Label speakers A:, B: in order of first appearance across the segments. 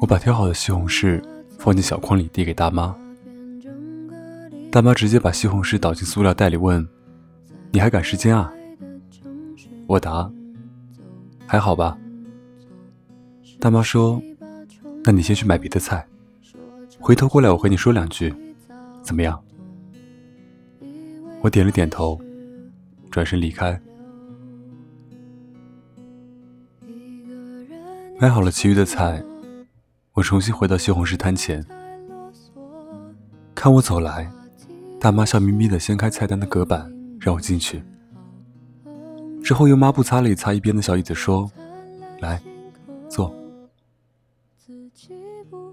A: 我把挑好的西红柿放进小筐里，递给大妈。大妈直接把西红柿倒进塑料袋里，问：“你还赶时间啊？”我答：“还好吧。”大妈说：“那你先去买别的菜，回头过来我和你说两句，怎么样？”我点了点头，转身离开。买好了其余的菜，我重新回到西红柿摊前，看我走来。大妈笑眯眯地掀开菜单的隔板，让我进去。之后用抹布擦了一擦一边的小椅子，说：“来，坐。”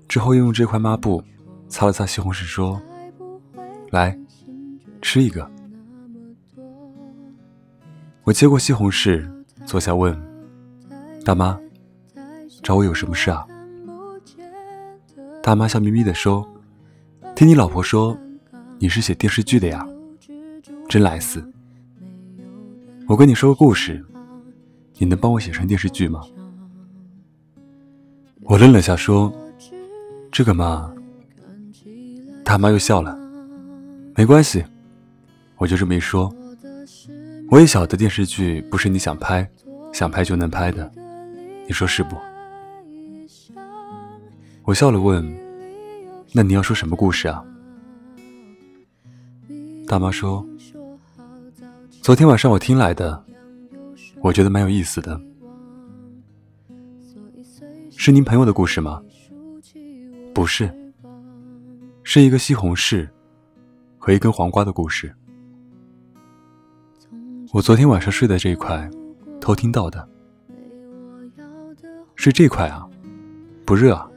A: 之后又用这块抹布擦了擦西红柿，说：“来，吃一个。”我接过西红柿，坐下问：“大妈，找我有什么事啊？”大妈笑眯眯地说：“听你老婆说。”你是写电视剧的呀，真来死！我跟你说个故事，你能帮我写成电视剧吗？我愣了下，说：“这个嘛。”大妈又笑了，没关系，我就这么一说。我也晓得电视剧不是你想拍，想拍就能拍的，你说是不？我笑了，问：“那你要说什么故事啊？”大妈说：“昨天晚上我听来的，我觉得蛮有意思的。是您朋友的故事吗？不是，是一个西红柿和一根黄瓜的故事。我昨天晚上睡的这一块，偷听到的。是这块啊，不热啊。”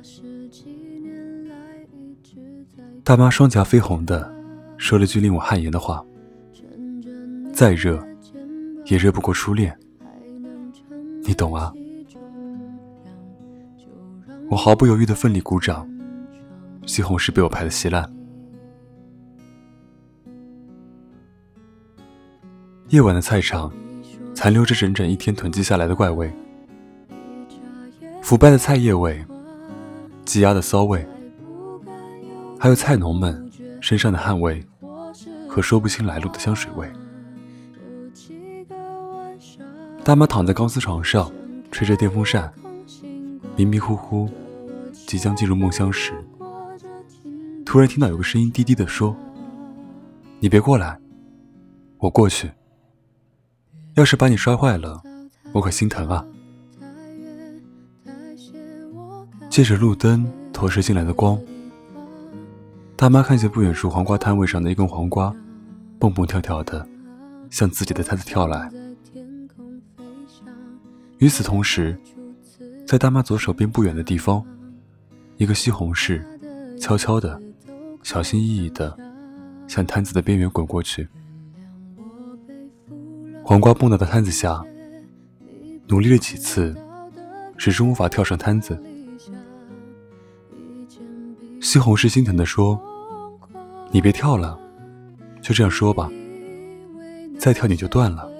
A: 大妈双颊绯红的。说了句令我汗颜的话：“再热，也热不过初恋。”你懂啊？我毫不犹豫的奋力鼓掌，西红柿被我拍得稀烂。夜晚的菜场，残留着整整一天囤积下来的怪味：腐败的菜叶味，积压的骚味，还有菜农们身上的汗味。和说不清来路的香水味。大妈躺在钢丝床上，吹着电风扇，迷迷糊糊，即将进入梦乡时，突然听到有个声音低低的说：“你别过来，我过去。要是把你摔坏了，我可心疼啊。”借着路灯投射进来的光。大妈看见不远处黄瓜摊位上的一根黄瓜，蹦蹦跳跳的向自己的摊子跳来。与此同时，在大妈左手边不远的地方，一个西红柿悄悄的、小心翼翼的向摊子的边缘滚过去。黄瓜蹦到的摊子下，努力了几次，始终无法跳上摊子。西红柿心疼地说。你别跳了，就这样说吧。再跳你就断了。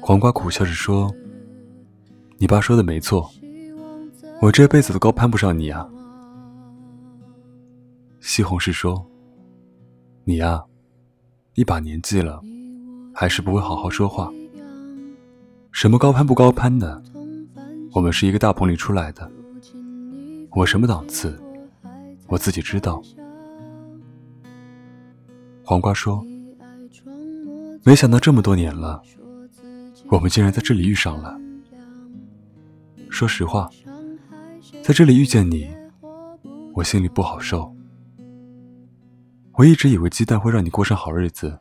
A: 黄瓜苦笑着说：“你爸说的没错，我这辈子都高攀不上你啊。”西红柿说：“你呀，一把年纪了，还是不会好好说话。什么高攀不高攀的？我们是一个大棚里出来的，我什么档次，我自己知道。”黄瓜说：“没想到这么多年了，我们竟然在这里遇上了。说实话，在这里遇见你，我心里不好受。我一直以为鸡蛋会让你过上好日子，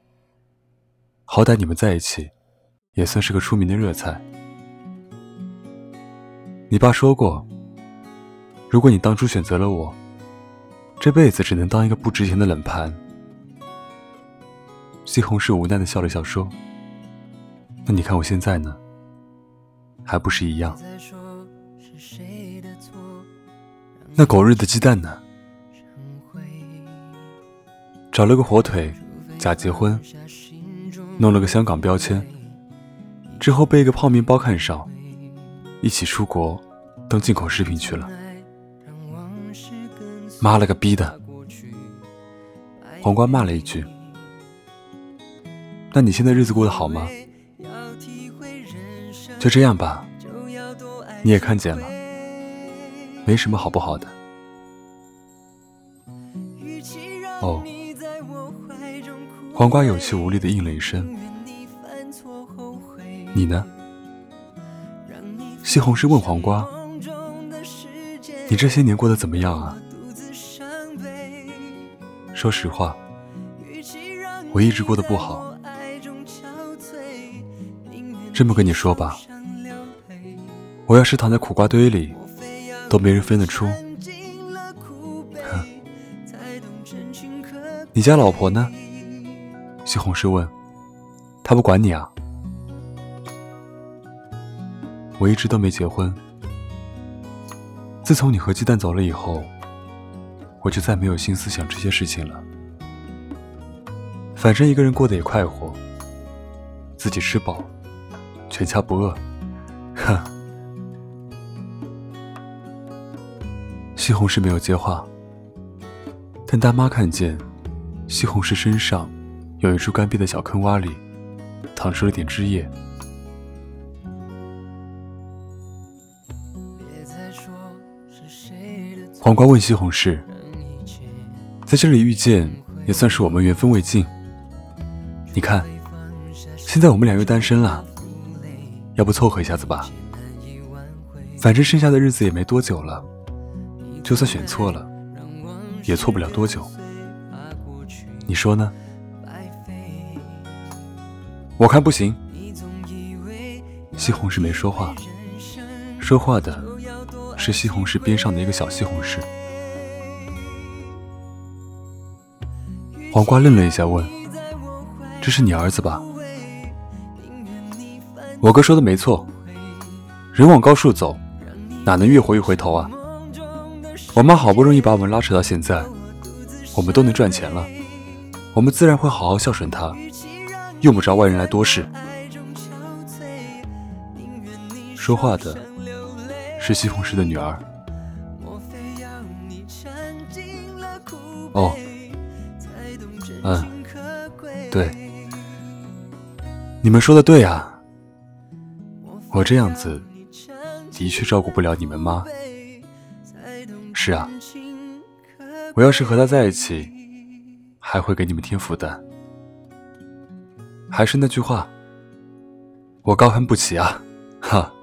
A: 好歹你们在一起，也算是个出名的热菜。你爸说过，如果你当初选择了我，这辈子只能当一个不值钱的冷盘。”西红柿无奈的笑了笑，说：“那你看我现在呢，还不是一样？那狗日的鸡蛋呢？找了个火腿，假结婚，弄了个香港标签，之后被一个泡面包看上，一起出国，当进口食品去了。妈了个逼的！黄瓜骂了一句：“那你现在日子过得好吗？”就这样吧，你也看见了，没什么好不好的。哦，黄瓜有气无力的应了一声。你呢？西红柿问黄瓜：“你这些年过得怎么样啊？”说实话，我一直过得不好。这么跟你说吧，我要是躺在苦瓜堆里，都没人分得出。哼，你家老婆呢？西红柿问。她不管你啊？我一直都没结婚。自从你和鸡蛋走了以后。我就再没有心思想这些事情了。反正一个人过得也快活，自己吃饱，全家不饿。哼。西红柿没有接话，但大妈看见西红柿身上有一处干瘪的小坑洼里淌出了点汁液。黄瓜问西红柿。在这里遇见，也算是我们缘分未尽。你看，现在我们俩又单身了，要不凑合一下子吧？反正剩下的日子也没多久了，就算选错了，也错不了多久。你说呢？我看不行。西红柿没说话，说话的是西红柿边上的一个小西红柿。黄瓜愣了一下，问：“这是你儿子吧？”我哥说的没错，人往高处走，哪能越活越回头啊？我妈好不容易把我们拉扯到现在，我们都能赚钱了，我们自然会好好孝顺她，用不着外人来多事。说话的是西红柿的女儿。哦。嗯，对，你们说的对啊，我这样子的确照顾不了你们妈。是啊，我要是和他在一起，还会给你们添负担。还是那句话，我高攀不起啊，哈。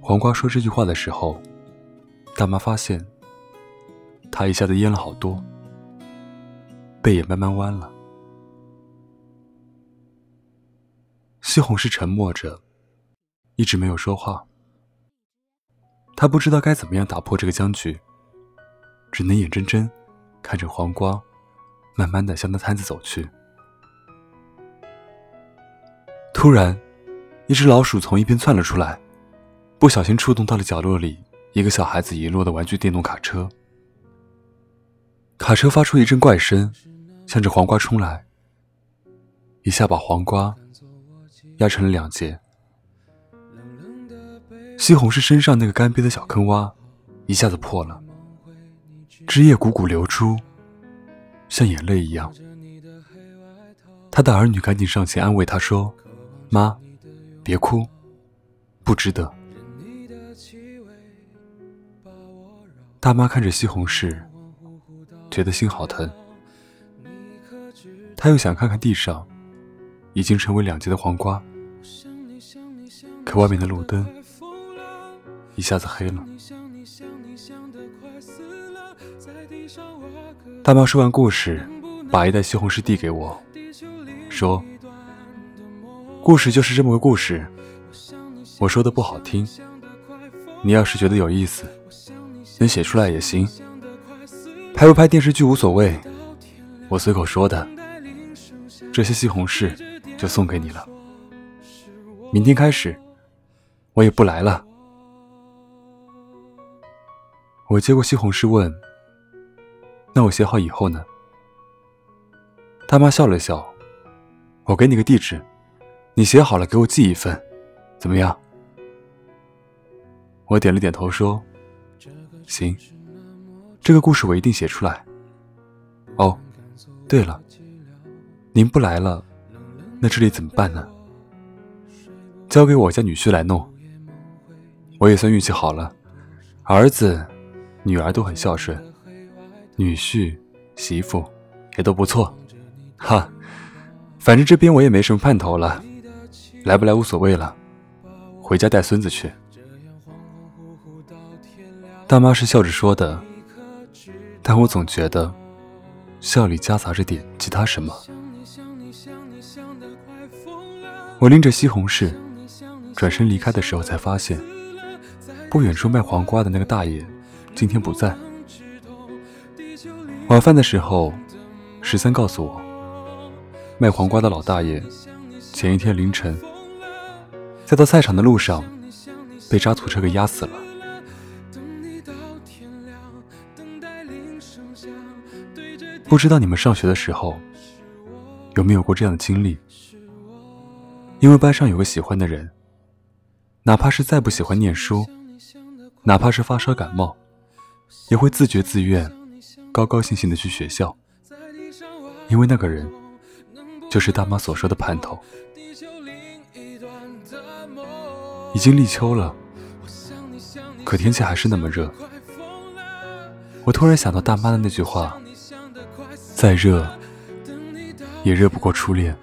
A: 黄瓜说这句话的时候，大妈发现。他一下子淹了好多，背也慢慢弯了。西红柿沉默着，一直没有说话。他不知道该怎么样打破这个僵局，只能眼睁睁看着黄瓜慢慢的向那摊子走去。突然，一只老鼠从一边窜了出来，不小心触动到了角落里一个小孩子遗落的玩具电动卡车。卡车发出一阵怪声，向着黄瓜冲来，一下把黄瓜压成了两截。西红柿身上那个干瘪的小坑洼一下子破了，汁液汩汩流出，像眼泪一样。他的儿女赶紧上前安慰他说：“妈，别哭，不值得。”大妈看着西红柿。觉得心好疼，他又想看看地上已经成为两截的黄瓜，可外面的路灯一下子黑了。大妈说完故事，把一袋西红柿递给我，说：“故事就是这么个故事，我说的不好听，你要是觉得有意思，能写出来也行。”拍不拍电视剧无所谓，我随口说的。这些西红柿就送给你了。明天开始，我也不来了。我接过西红柿问：“那我写好以后呢？”大妈笑了笑：“我给你个地址，你写好了给我寄一份，怎么样？”我点了点头说：“行，这个故事我一定写出来。”哦，对了，您不来了，那这里怎么办呢？交给我家女婿来弄。我也算运气好了，儿子、女儿都很孝顺，女婿、媳妇也都不错。哈，反正这边我也没什么盼头了，来不来无所谓了，回家带孙子去。大妈是笑着说的，但我总觉得。笑里夹杂着点其他什么。我拎着西红柿，转身离开的时候，才发现不远处卖黄瓜的那个大爷今天不在。晚饭的时候，十三告诉我，卖黄瓜的老大爷前一天凌晨在到菜场的路上被渣土车给压死了。不知道你们上学的时候有没有过这样的经历？因为班上有个喜欢的人，哪怕是再不喜欢念书，哪怕是发烧感冒，也会自觉自愿、高高兴兴的去学校。因为那个人就是大妈所说的盼头。已经立秋了，可天气还是那么热。我突然想到大妈的那句话。再热，也热不过初恋。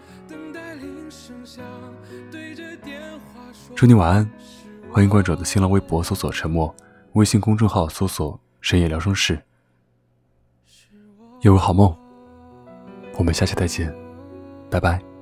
A: 祝你晚安，欢迎关注我的新浪微博，搜索“沉默”，微信公众号搜索“深夜聊生室”。有个好梦，我们下期再见，拜拜。